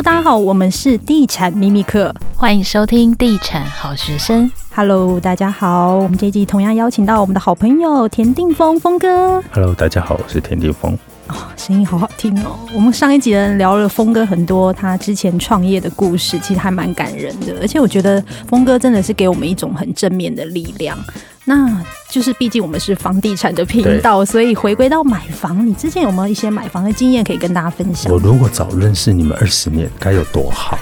Hello，大家好，我们是地产秘密客，欢迎收听地产好学生。Hello，大家好，我们这一集同样邀请到我们的好朋友田定峰峰哥。Hello，大家好，我是田定峰。哦，声音好好听哦。我们上一集人聊了峰哥很多他之前创业的故事，其实还蛮感人的，而且我觉得峰哥真的是给我们一种很正面的力量。那就是，毕竟我们是房地产的频道，所以回归到买房，你之前有没有一些买房的经验可以跟大家分享？我如果早认识你们二十年，该有多好！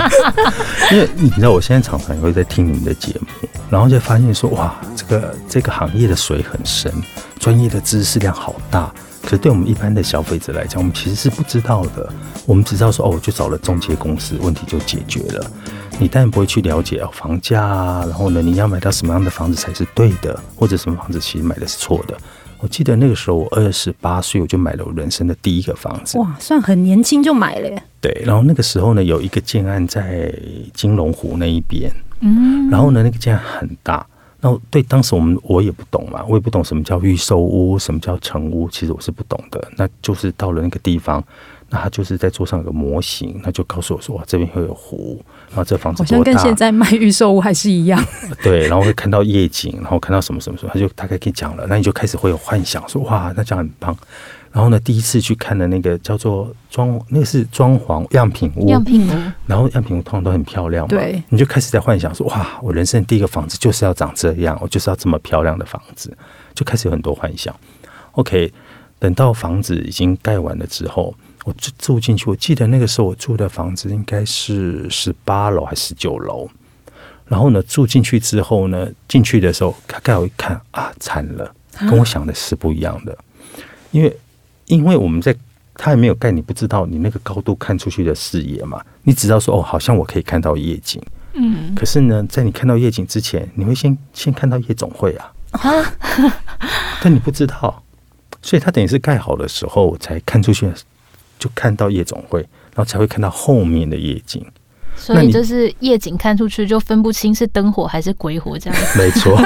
因为你知道，我现在常常也会在听你们的节目，然后就发现说，哇，这个这个行业的水很深，专业的知识量好大。可是对我们一般的消费者来讲，我们其实是不知道的。我们只知道说，哦，我就找了中介公司，问题就解决了。你当然不会去了解哦，房价啊，然后呢，你要买到什么样的房子才是对的，或者什么房子其实买的是错的。我记得那个时候我二十八岁，我就买了我人生的第一个房子。哇，算很年轻就买了耶。对，然后那个时候呢，有一个建案在金龙湖那一边，嗯，然后呢，那个建案很大。那对当时我们我也不懂嘛，我也不懂什么叫预售屋，什么叫成屋，其实我是不懂的。那就是到了那个地方。那他就是在桌上有个模型，他就告诉我说：“哇，这边会有湖，然后这房子？”好像跟现在卖预售屋还是一样。对，然后会看到夜景，然后看到什么什么什么，他就大概可以讲了。那你就开始会有幻想，说：“哇，那这样很棒。”然后呢，第一次去看的那个叫做装，那个是装潢样品屋，样品屋。然后样品屋通常都很漂亮嘛，对，你就开始在幻想说：“哇，我人生第一个房子就是要长这样，我就是要这么漂亮的房子。”就开始有很多幻想。OK，等到房子已经盖完了之后。我住住进去，我记得那个时候我住的房子应该是十八楼还是十九楼。然后呢，住进去之后呢，进去的时候盖好一看啊，惨了，跟我想的是不一样的。因为因为我们在它还没有盖，你不知道你那个高度看出去的视野嘛，你只知道说哦，好像我可以看到夜景。嗯。可是呢，在你看到夜景之前，你会先先看到夜总会啊。但你不知道，所以它等于是盖好的时候才看出去。就看到夜总会，然后才会看到后面的夜景。所以就是夜景看出去就分不清是灯火还是鬼火这样子。没错。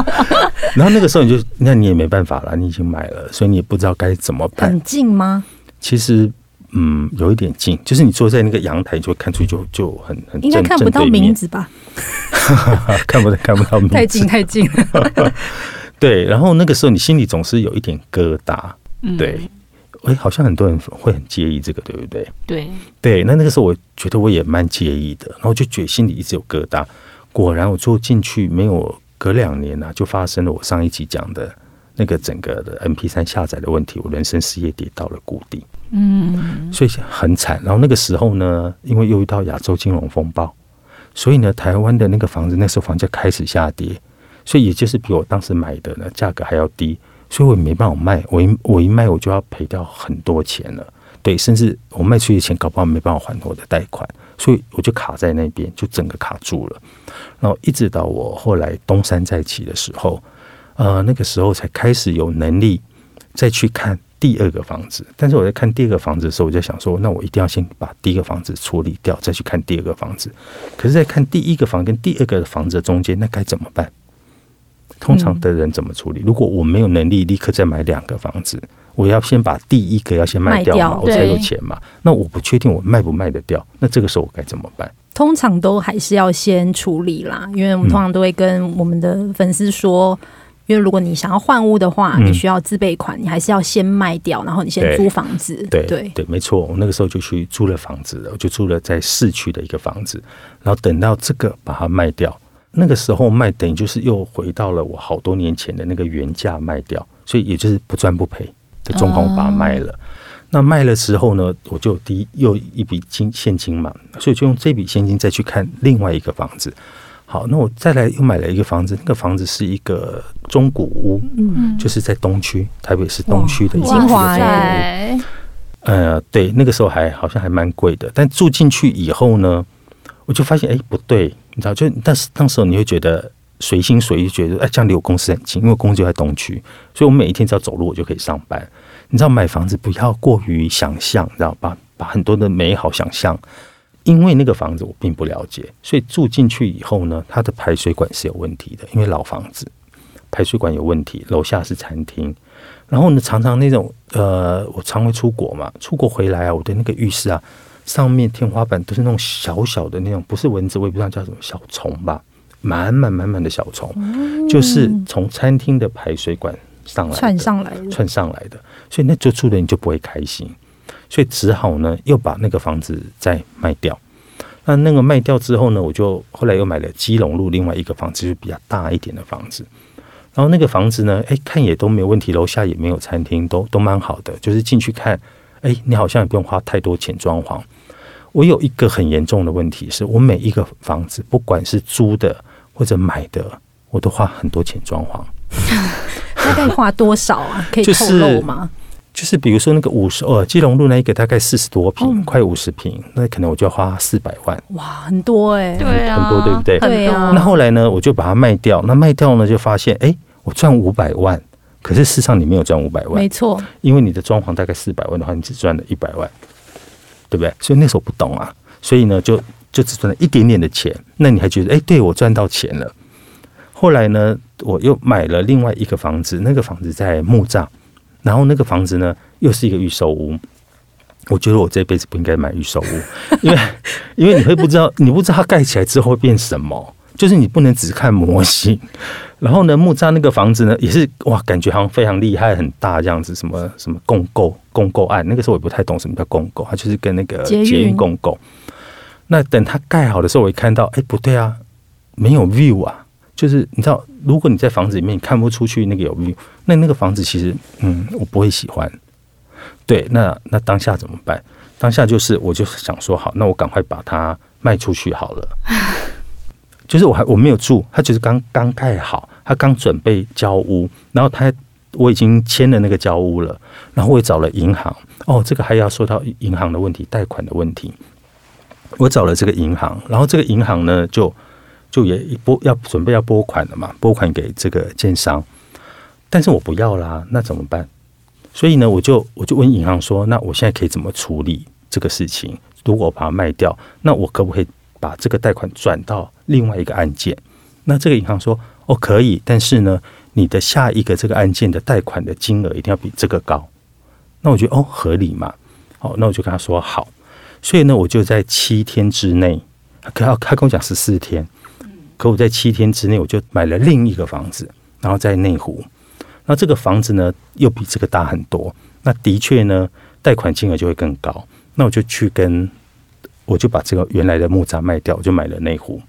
然后那个时候你就，那你也没办法了，你已经买了，所以你也不知道该怎么办。很近吗？其实，嗯，有一点近，就是你坐在那个阳台，就会看出去就就很很应该看不到名字吧？看不到看不到名字，太近太近了。对，然后那个时候你心里总是有一点疙瘩，对。嗯哎，好像很多人会很介意这个，对不对？对对，那那个时候我觉得我也蛮介意的，然后就觉得心里一直有疙瘩。果然，我住进去没有隔两年呢、啊，就发生了我上一集讲的那个整个的 MP 三下载的问题，我人生事业跌到了谷底。嗯，所以很惨。然后那个时候呢，因为又遇到亚洲金融风暴，所以呢，台湾的那个房子那时候房价开始下跌，所以也就是比我当时买的呢价格还要低。所以我也没办法卖，我一我一卖我就要赔掉很多钱了，对，甚至我卖出去的钱搞不好没办法还我的贷款，所以我就卡在那边，就整个卡住了。然后一直到我后来东山再起的时候，呃，那个时候才开始有能力再去看第二个房子。但是我在看第二个房子的时候，我就想说，那我一定要先把第一个房子处理掉，再去看第二个房子。可是，在看第一个房跟第二个房子的中间，那该怎么办？通常的人怎么处理？如果我没有能力立刻再买两个房子，我要先把第一个要先卖掉嘛，我才有钱嘛。那我不确定我卖不卖得掉，那这个时候我该怎么办？通常都还是要先处理啦，因为我们通常都会跟我们的粉丝说，嗯、因为如果你想要换屋的话，你需要自备款，你还是要先卖掉，然后你先租房子。对对对，没错。我那个时候就去租了房子了，我就租了在市区的一个房子，然后等到这个把它卖掉。那个时候卖等于就是又回到了我好多年前的那个原价卖掉，所以也就是不赚不赔的状况，我把它卖了。那卖了之后呢，我就第一又一笔金现金嘛，所以就用这笔现金再去看另外一个房子。好，那我再来又买了一个房子，那个房子是一个中古屋，嗯，就是在东区，台北市东区的一个中古屋。呃，对，那个时候还好像还蛮贵的，但住进去以后呢，我就发现哎不对。你知道，就但是当时候你会觉得随心所欲，觉得哎，这样离我公司很近，因为公司就在东区，所以我每一天只要走路，我就可以上班。你知道，买房子不要过于想象，知道把把很多的美好想象，因为那个房子我并不了解，所以住进去以后呢，它的排水管是有问题的，因为老房子排水管有问题，楼下是餐厅，然后呢，常常那种呃，我常会出国嘛，出国回来啊，我的那个浴室啊。上面天花板都是那种小小的那种，不是蚊子，我也不知道叫什么小虫吧，满满满满的小虫，嗯、就是从餐厅的排水管上来串上来的，窜上来的，所以那住住的人就不会开心，所以只好呢又把那个房子再卖掉。那那个卖掉之后呢，我就后来又买了基隆路另外一个房子，就是比较大一点的房子。然后那个房子呢，哎，看也都没有问题，楼下也没有餐厅，都都蛮好的。就是进去看，哎，你好像也不用花太多钱装潢。我有一个很严重的问题，是我每一个房子，不管是租的或者买的，我都花很多钱装潢。大概花多少啊？可以透露吗？就是、就是、比如说那个五十呃，基隆路那一个大概四十多坪，嗯、快五十平，那可能我就要花四百万。哇，很多哎、欸，对啊，很多对不对？对啊。那后来呢，我就把它卖掉。那卖掉呢，就发现哎。诶我赚五百万，可是事实上你没有赚五百万，没错，因为你的装潢大概四百万的话，你只赚了一百万，对不对？所以那时候不懂啊，所以呢，就就只赚了一点点的钱。那你还觉得，哎，对我赚到钱了。后来呢，我又买了另外一个房子，那个房子在墓葬，然后那个房子呢又是一个预售屋。我觉得我这辈子不应该买预售屋，因为因为你会不知道，你不知道它盖起来之后会变什么。就是你不能只看模型，然后呢，木扎那个房子呢，也是哇，感觉好像非常厉害、很大这样子，什么什么共构共构案，那个时候我也不太懂什么叫共构，它就是跟那个捷运共构。那等它盖好的时候，我一看到，哎，不对啊，没有 view 啊，就是你知道，如果你在房子里面你看不出去那个有 view，那那个房子其实，嗯，我不会喜欢。对，那那当下怎么办？当下就是我就是想说，好，那我赶快把它卖出去好了。就是我还我没有住，他就是刚刚盖好，他刚准备交屋，然后他我已经签了那个交屋了，然后我也找了银行，哦，这个还要说到银行的问题，贷款的问题，我找了这个银行，然后这个银行呢就就也拨要准备要拨款了嘛，拨款给这个建商，但是我不要啦，那怎么办？所以呢，我就我就问银行说，那我现在可以怎么处理这个事情？如果我把它卖掉，那我可不可以？把这个贷款转到另外一个案件，那这个银行说哦可以，但是呢，你的下一个这个案件的贷款的金额一定要比这个高。那我觉得哦合理嘛，好，那我就跟他说好。所以呢，我就在七天之内，可他他跟我讲十四天，可我在七天之内我就买了另一个房子，然后在内湖。那这个房子呢又比这个大很多，那的确呢贷款金额就会更高。那我就去跟。我就把这个原来的木栅卖掉，我就买了内湖。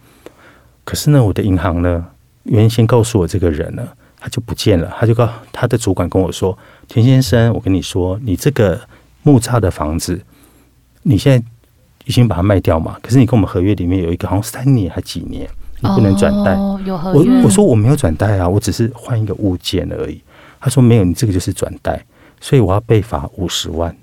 可是呢，我的银行呢，原先告诉我这个人呢，他就不见了。他就告他的主管跟我说：“田先生，我跟你说，你这个木栅的房子，你现在已经把它卖掉嘛？可是你跟我们合约里面有一个，好像三年还几年，你不能转贷。哦，有合约。我我说我没有转贷啊，我只是换一个物件而已。他说没有，你这个就是转贷，所以我要被罚五十万。”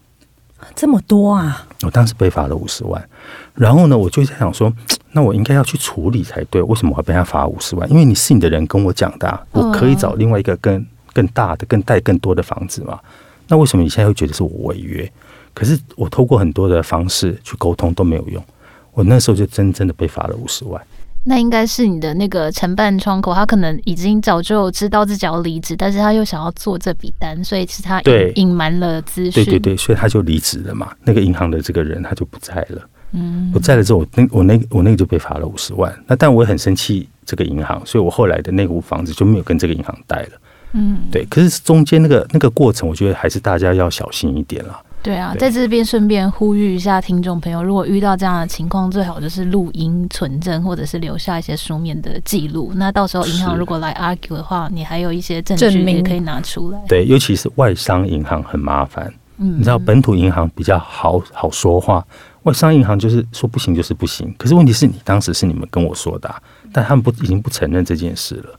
这么多啊！我当时被罚了五十万，然后呢，我就在想说，那我应该要去处理才对。为什么我要被他罚五十万？因为你是你的人跟我讲的，啊，我可以找另外一个更更大的、更带更多的房子嘛。那为什么你现在会觉得是我违约？可是我透过很多的方式去沟通都没有用，我那时候就真正的被罚了五十万。那应该是你的那个承办窗口，他可能已经早就知道自己要离职，但是他又想要做这笔单，所以是他隐隐瞒了资讯。对对对，所以他就离职了嘛。那个银行的这个人他就不在了。嗯，不在了之后，我那我那我那个就被罚了五十万。那但我也很生气这个银行，所以我后来的那户房子就没有跟这个银行贷了。嗯，对。可是中间那个那个过程，我觉得还是大家要小心一点了。对啊，在这边顺便呼吁一下听众朋友，如果遇到这样的情况，最好就是录音存证，或者是留下一些书面的记录。那到时候银行如果来 argue 的话，你还有一些证据也可以拿出来。对，尤其是外商银行很麻烦。嗯，你知道本土银行比较好好说话，外商银行就是说不行就是不行。可是问题是你当时是你们跟我说的啊，但他们不已经不承认这件事了。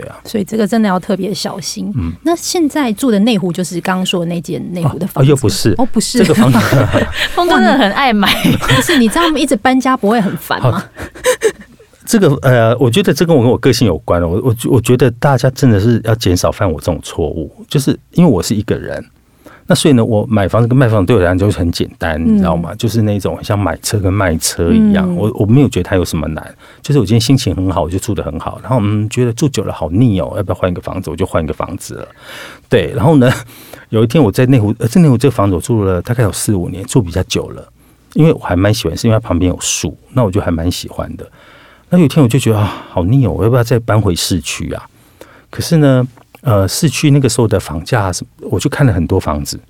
对啊，所以这个真的要特别小心。嗯，那现在住的内湖就是刚刚说的那间内湖的房子，哦，又不是哦，不是这个房子，峰哥真的很爱买，但是你知道吗一直搬家不会很烦吗？这个呃，我觉得这跟我跟我个性有关了。我我我觉得大家真的是要减少犯我这种错误，就是因为我是一个人。那所以呢，我买房子跟卖房子对我来讲就是很简单，你知道吗？就是那种像买车跟卖车一样，我我没有觉得它有什么难。就是我今天心情很好，我就住得很好。然后嗯，觉得住久了好腻哦，要不要换一个房子？我就换一个房子了。对，然后呢，有一天我在内湖，呃，在内湖这个房子我住了大概有四五年，住比较久了。因为我还蛮喜欢，是因为它旁边有树，那我就还蛮喜欢的。那有一天我就觉得啊，好腻哦，我要不要再搬回市区啊？可是呢，呃，市区那个时候的房价，我就看了很多房子，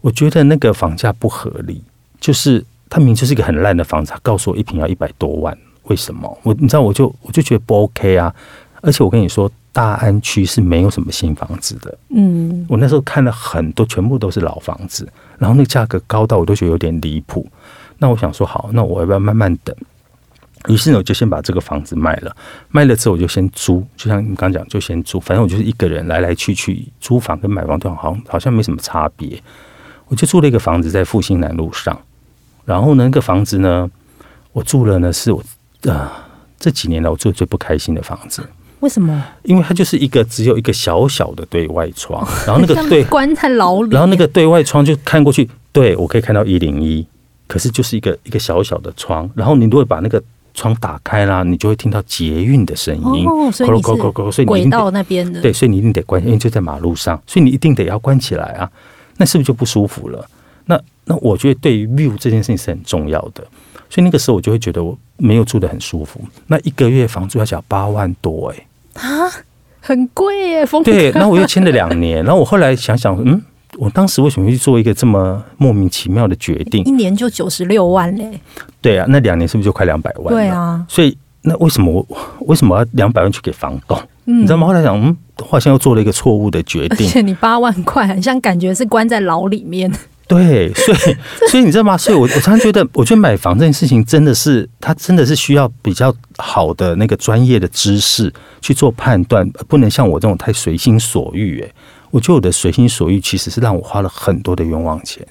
我觉得那个房价不合理，就是它明明就是一个很烂的房子，他告诉我一平要一百多万，为什么？我你知道，我就我就觉得不 OK 啊。而且我跟你说，大安区是没有什么新房子的。嗯，我那时候看了很多，全部都是老房子，然后那个价格高到我都觉得有点离谱。那我想说，好，那我要不要慢慢等？于是呢，我就先把这个房子卖了。卖了之后，我就先租，就像你刚讲，就先租。反正我就是一个人来来去去，租房跟买房都好像好像没什么差别。我就租了一个房子在复兴南路上。然后呢，那个房子呢，我住了呢，是我啊、呃、这几年来我住的最不开心的房子。为什么？因为它就是一个只有一个小小的对外窗，然后那个 对关在牢里，然后那个对外窗就看过去，对我可以看到一零一，可是就是一个一个小小的窗，然后你如果把那个窗打开啦，你就会听到捷运的声音，哦，所以你是轨道那边的，对，所以你一定得关，因为就在马路上，所以你一定得要关起来啊，那是不是就不舒服了？那那我觉得对于 view 这件事情是很重要的，所以那个时候我就会觉得我没有住的很舒服，那一个月房租要缴八万多哎、欸。啊，很贵耶！对，然后我又签了两年，然后我后来想想，嗯，我当时为什么会去做一个这么莫名其妙的决定？一年就九十六万嘞。对啊，那两年是不是就快两百万？对啊，所以那为什么我为什么要两百万去给房东？嗯，你知道吗？后来想，嗯，好像又做了一个错误的决定。而且你八万块，很像感觉是关在牢里面。对，所以 所以你知道吗？所以我我常常觉得，我觉得买房这件事情真的是，它真的是需要比较好的那个专业的知识去做判断，不能像我这种太随心所欲。哎，我觉得我的随心所欲其实是让我花了很多的冤枉钱。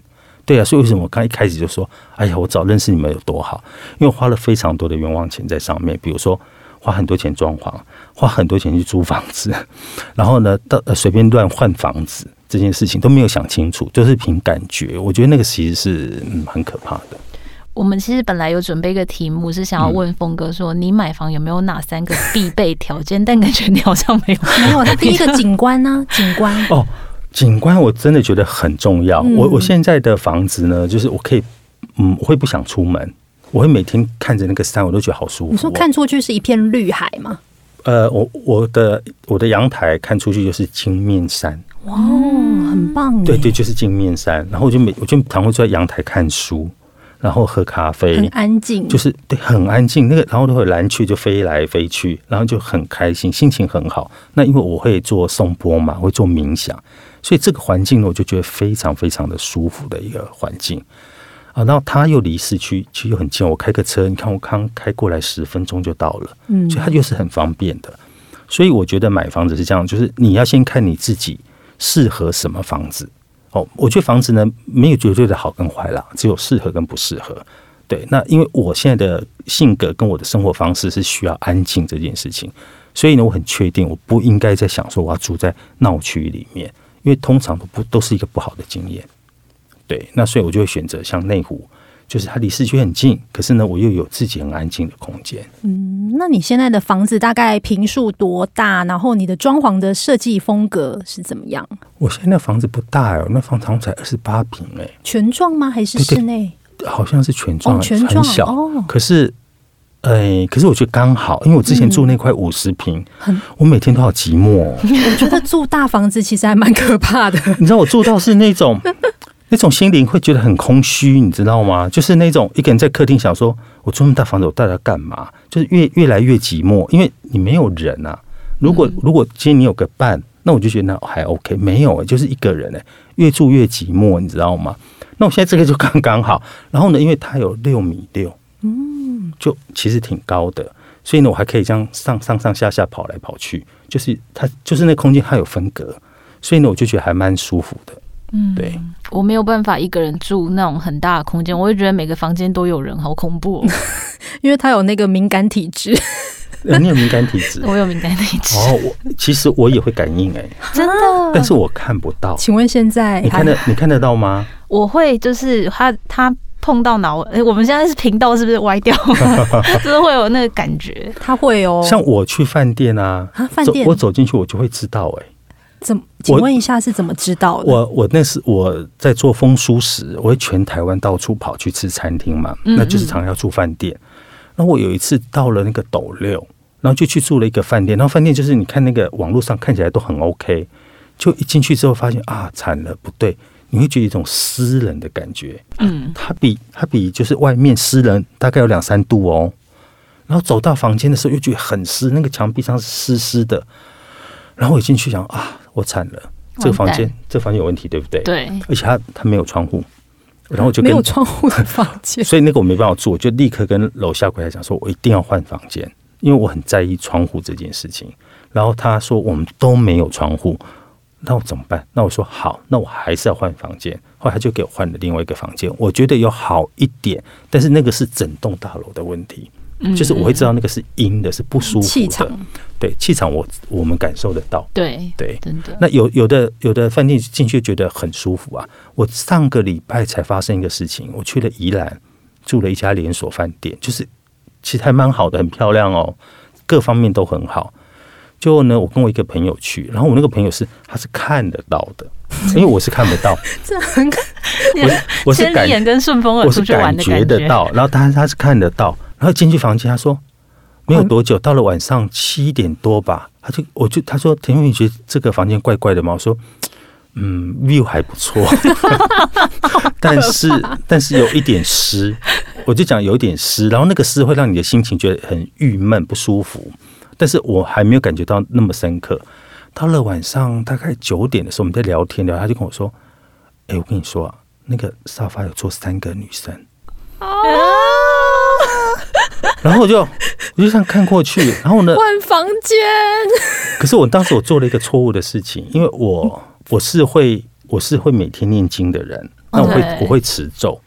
对啊，所以为什么我刚一开始就说，哎呀，我早认识你们有多好？因为我花了非常多的冤枉钱在上面，比如说花很多钱装潢，花很多钱去租房子，然后呢，到随便乱换房子。这件事情都没有想清楚，就是凭感觉。我觉得那个其实是嗯很可怕的。我们其实本来有准备一个题目，是想要问峰哥说，你买房有没有哪三个必备条件？但感觉你好像没有，没有。他第一个 景观呢？景观哦，景观我真的觉得很重要。我我现在的房子呢，就是我可以嗯，我会不想出门，我会每天看着那个山，我都觉得好舒服。你说看出去是一片绿海吗？呃，我我的我的阳台看出去就是金面山。哇，很棒！对对，就是镜面山。然后我就每我就常会坐在阳台看书，然后喝咖啡，很安静。就是对，很安静。那个，然后都会蓝雀就飞来飞去，然后就很开心，心情很好。那因为我会做颂钵嘛，会做冥想，所以这个环境呢，我就觉得非常非常的舒服的一个环境啊。然后它又离市区其实又很近，我开个车，你看我刚开过来十分钟就到了，嗯，所以它就是很方便的。所以我觉得买房子是这样，就是你要先看你自己。适合什么房子？哦，我觉得房子呢，没有绝对的好跟坏啦，只有适合跟不适合。对，那因为我现在的性格跟我的生活方式是需要安静这件事情，所以呢，我很确定我不应该在想说我要住在闹区里面，因为通常都不都是一个不好的经验。对，那所以我就会选择像内湖。就是它离市区很近，可是呢，我又有自己很安静的空间。嗯，那你现在的房子大概平数多大？然后你的装潢的设计风格是怎么样？我现在的房子不大哦，那房子才二十八平哎。全幢吗？还是室内？好像是全幢，哦，全幢很小。哦，可是，哎、欸，可是我觉得刚好，因为我之前住那块五十坪，很，我每天都好寂寞。我觉得住大房子其实还蛮可怕的。你知道我住到是那种。那种心灵会觉得很空虚，你知道吗？就是那种一个人在客厅想说：“我住那么大房子，我到底要干嘛？”就是越越来越寂寞，因为你没有人啊。如果如果今天你有个伴，那我就觉得那还 OK。没有，就是一个人哎，越住越寂寞，你知道吗？那我现在这个就刚刚好。然后呢，因为它有六米六，嗯，就其实挺高的，所以呢，我还可以这样上上上下下跑来跑去。就是它就是那空间它有分隔，所以呢，我就觉得还蛮舒服的。嗯，对，我没有办法一个人住那种很大的空间，我会觉得每个房间都有人，好恐怖哦。因为他有那个敏感体质，你有敏感体质，我有敏感体质。哦，我其实我也会感应哎，真的，但是我看不到。请问现在你看得你看得到吗？我会，就是他他碰到脑，哎，我们现在是频道是不是歪掉了？就是会有那个感觉，他会哦。像我去饭店啊，啊，饭店，我走进去我就会知道哎。怎么？请问一下是怎么知道的？我我那是我在做风书时，我会全台湾到处跑去吃餐厅嘛，那就是常常要住饭店。然后我有一次到了那个斗六，然后就去住了一个饭店。然后饭店就是你看那个网络上看起来都很 OK，就一进去之后发现啊，惨了，不对，你会觉得一种湿冷的感觉。嗯，它比它比就是外面湿冷大概有两三度哦。然后走到房间的时候又觉得很湿，那个墙壁上是湿湿的。然后我一进去想啊，我惨了，这个房间这个房间有问题，对不对？对，而且它它没有窗户。然后就没有窗户的房 间，所以那个我没办法住，我就立刻跟楼下柜台讲说，我一定要换房间，因为我很在意窗户这件事情。然后他说我们都没有窗户，那我怎么办？那我说好，那我还是要换房间。后来他就给我换了另外一个房间，我觉得有好一点，但是那个是整栋大楼的问题。就是我会知道那个是阴的，是不舒服的气场。对，气场我我们感受得到。对对，真的。那有有的有的饭店进去觉得很舒服啊。我上个礼拜才发生一个事情，我去了宜兰住了一家连锁饭店，就是其实还蛮好的，很漂亮哦，各方面都很好。就呢，我跟我一个朋友去，然后我那个朋友是他是看得到的，因为我是看不到。这很我我是感眼跟顺风耳出去玩的感觉，我是感觉得到，然后他他是看得到。然后进去房间，他说没有多久，到了晚上七点多吧，他就我就他说田凤，你觉得这个房间怪怪的吗？我说嗯，view 还不错 但是但是有一点湿，我就讲有一点湿，然后那个湿会让你的心情觉得很郁闷不舒服，但是我还没有感觉到那么深刻。到了晚上大概九点的时候，我们在聊天聊，他就跟我说：“哎，我跟你说啊，那个沙发有坐三个女生。”然后我就我就这样看过去，然后呢，换房间。可是我当时我做了一个错误的事情，因为我我是会我是会每天念经的人，那我会我会持咒，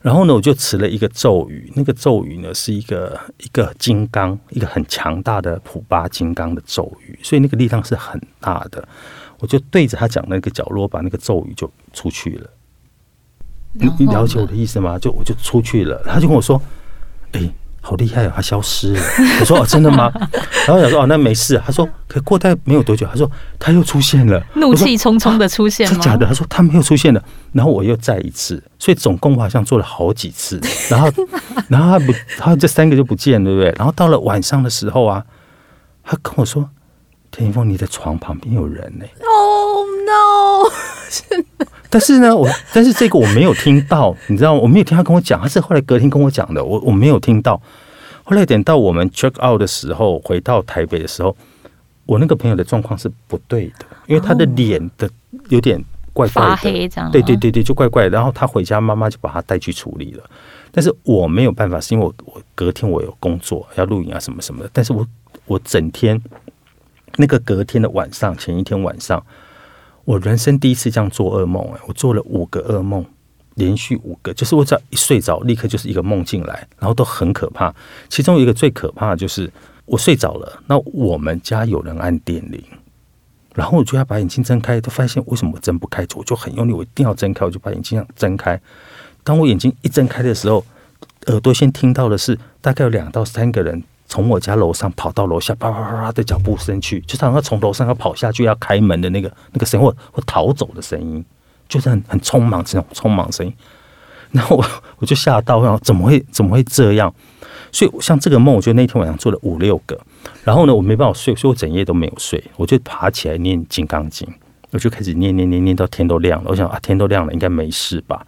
然后呢，我就持了一个咒语，那个咒语呢是一个一个金刚，一个很强大的普巴金刚的咒语，所以那个力量是很大的。我就对着他讲那个角落，把那个咒语就出去了。你你了解我的意思吗？就我就出去了，他就跟我说：“哎。”好厉害哦，他消失了。我说哦，真的吗？然后我想说哦，那没事。他说，可过待没有多久，他说他又出现了，怒气冲冲的出现吗？是假的。他说他没有出现了。然后我又再一次，所以总共我好像做了好几次。然后，然后他不，他这三个就不见了，对不对？然后到了晚上的时候啊，他跟我说：“田一峰，你的床旁边有人呢。” Oh no！但是呢，我但是这个我没有听到，你知道吗？我没有听他跟我讲，他是后来隔天跟我讲的，我我没有听到。后来等到我们 check out 的时候，回到台北的时候，我那个朋友的状况是不对的，因为他的脸的有点怪怪的，发黑这样。对对对对，就怪怪。然后他回家，妈妈就把他带去处理了。但是我没有办法，是因为我我隔天我有工作要录影啊什么什么的。但是我我整天那个隔天的晚上，前一天晚上。我人生第一次这样做噩梦，哎，我做了五个噩梦，连续五个，就是我只要一睡着，立刻就是一个梦进来，然后都很可怕。其中一个最可怕的就是我睡着了，那我们家有人按电铃，然后我就要把眼睛睁开，都发现为什么我睁不开，我就很用力，我一定要睁开，我就把眼睛这样睁开。当我眼睛一睁开的时候，耳朵先听到的是大概有两到三个人。从我家楼上跑到楼下，啪啪啪啪的脚步声去，就好像从楼上要跑下去要开门的那个那个声音，或或逃走的声音，就是很很匆忙这种匆忙声音。然后我我就吓到，然后怎么会怎么会这样？所以像这个梦，我觉得那天晚上做了五六个。然后呢，我没办法睡，所以我整夜都没有睡。我就爬起来念《金刚经》，我就开始念念念念到天都亮了。我想啊，天都亮了，应该没事吧？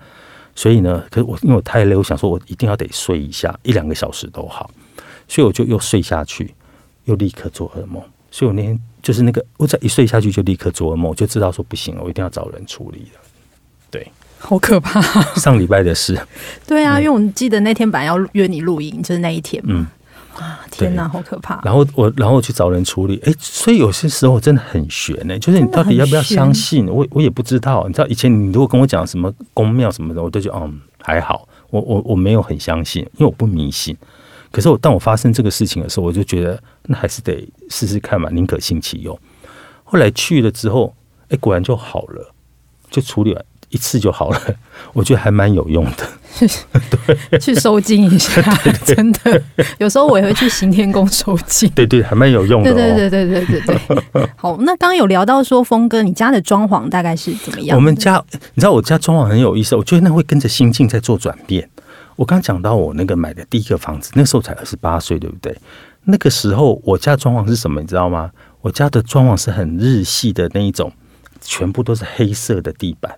所以呢，可是我因为我太累，我想说我一定要得睡一下，一两个小时都好。所以我就又睡下去，又立刻做噩梦。所以我那天就是那个，我再一睡下去就立刻做噩梦，我就知道说不行了，我一定要找人处理了。对，好可怕。上礼拜的事。对啊，因为我记得那天本来要约你录音，就是那一天嘛。嗯。啊，天哪，好可怕。然后我，然后去找人处理。哎，所以有些时候真的很悬呢，就是你到底要不要相信？我我也不知道。你知道以前你如果跟我讲什么宫庙什么的，我都觉得嗯还好。我我我没有很相信，因为我不迷信。可是我当我发生这个事情的时候，我就觉得那还是得试试看嘛，宁可信其有。后来去了之后，哎，果然就好了，就处理完一次就好了，我觉得还蛮有用的。对，去收惊一下，真的，有时候我也会去行天宫收惊。对对，还蛮有用的、哦。对对对对对对对。好，那刚刚有聊到说，峰哥，你家的装潢大概是怎么样？我们家，你知道我家装潢很有意思，我觉得那会跟着心境在做转变。我刚讲到我那个买的第一个房子，那时候才二十八岁，对不对？那个时候我家装潢是什么？你知道吗？我家的装潢是很日系的那一种，全部都是黑色的地板。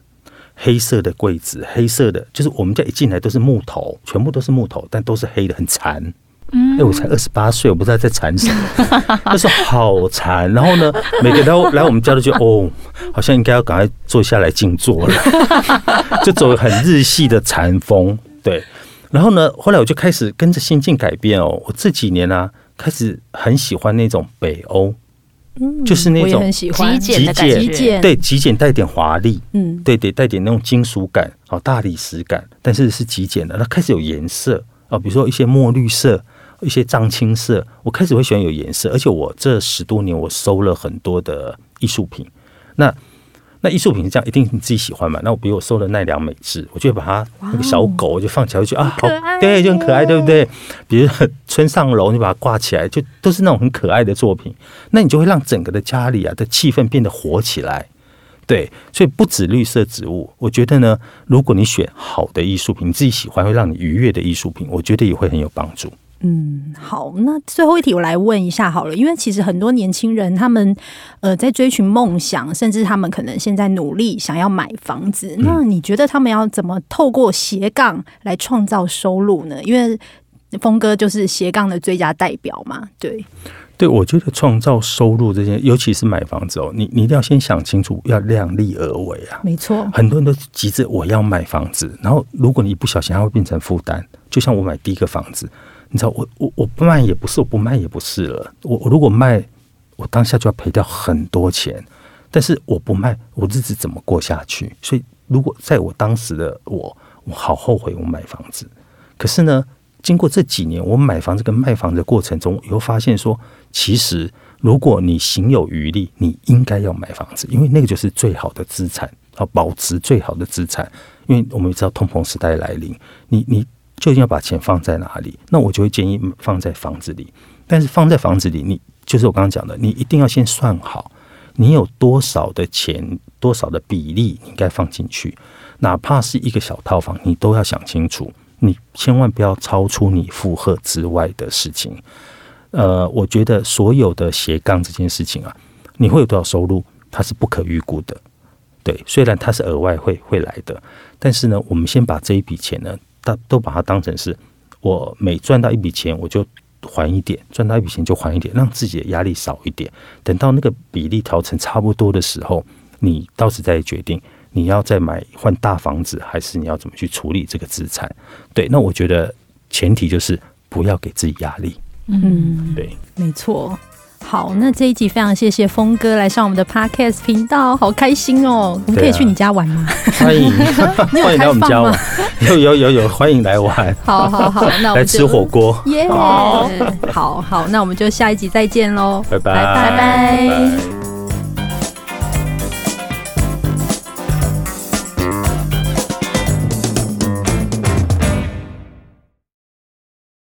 黑色的柜子，黑色的，就是我们家一进来都是木头，全部都是木头，但都是黑的，很残。嗯，哎，我才二十八岁，我不知道在残什么，那时候好残。然后呢，每个都来我们家都觉得，哦，好像应该要赶快坐下来静坐了，就走很日系的禅风。对，然后呢，后来我就开始跟着心境改变哦，我这几年呢、啊，开始很喜欢那种北欧。嗯，就是那种极简的极简，对，极简带点华丽，嗯，对对，带点那种金属感，哦，大理石感，但是是极简的。它开始有颜色哦，比如说一些墨绿色，一些藏青色，我开始会喜欢有颜色。而且我这十多年我收了很多的艺术品，那。那艺术品是这样，一定你自己喜欢嘛？那我比如我收了奈良美智，我就把它那个小狗就放起来，我就啊，好，对，就很可爱，对不对？比如村上楼，你把它挂起来，就都是那种很可爱的作品。那你就会让整个的家里啊的气氛变得活起来。对，所以不止绿色植物，我觉得呢，如果你选好的艺术品，你自己喜欢会让你愉悦的艺术品，我觉得也会很有帮助。嗯，好，那最后一题我来问一下好了，因为其实很多年轻人他们呃在追寻梦想，甚至他们可能现在努力想要买房子，那你觉得他们要怎么透过斜杠来创造收入呢？因为峰哥就是斜杠的最佳代表嘛，对，对，我觉得创造收入这件，尤其是买房子哦，你你一定要先想清楚，要量力而为啊，没错，很多人都急着我要买房子，然后如果你一不小心，它会变成负担，就像我买第一个房子。你知道我我我不卖也不是，我不卖也不是了。我我如果卖，我当下就要赔掉很多钱。但是我不卖，我日子怎么过下去？所以如果在我当时的我，我好后悔我买房子。可是呢，经过这几年我买房子跟卖房的过程中，我又发现说，其实如果你行有余力，你应该要买房子，因为那个就是最好的资产，要保值最好的资产。因为我们知道通膨时代来临，你你。究竟要把钱放在哪里？那我就会建议放在房子里。但是放在房子里，你就是我刚刚讲的，你一定要先算好，你有多少的钱，多少的比例应该放进去。哪怕是一个小套房，你都要想清楚，你千万不要超出你负荷之外的事情。呃，我觉得所有的斜杠这件事情啊，你会有多少收入，它是不可预估的。对，虽然它是额外会会来的，但是呢，我们先把这一笔钱呢。他都把它当成是，我每赚到一笔钱我就还一点，赚到一笔钱就还一点，让自己的压力少一点。等到那个比例调成差不多的时候，你到时再决定你要再买换大房子，还是你要怎么去处理这个资产。对，那我觉得前提就是不要给自己压力。嗯，对，没错。好，那这一集非常谢谢峰哥来上我们的 Podcast 频道，好开心哦！我们可以去你家玩吗？欢迎，欢迎来我们家玩，有有有有，欢迎来玩。好好好，那我们 来吃火锅。耶，好好，那我们就下一集再见喽，拜拜拜拜。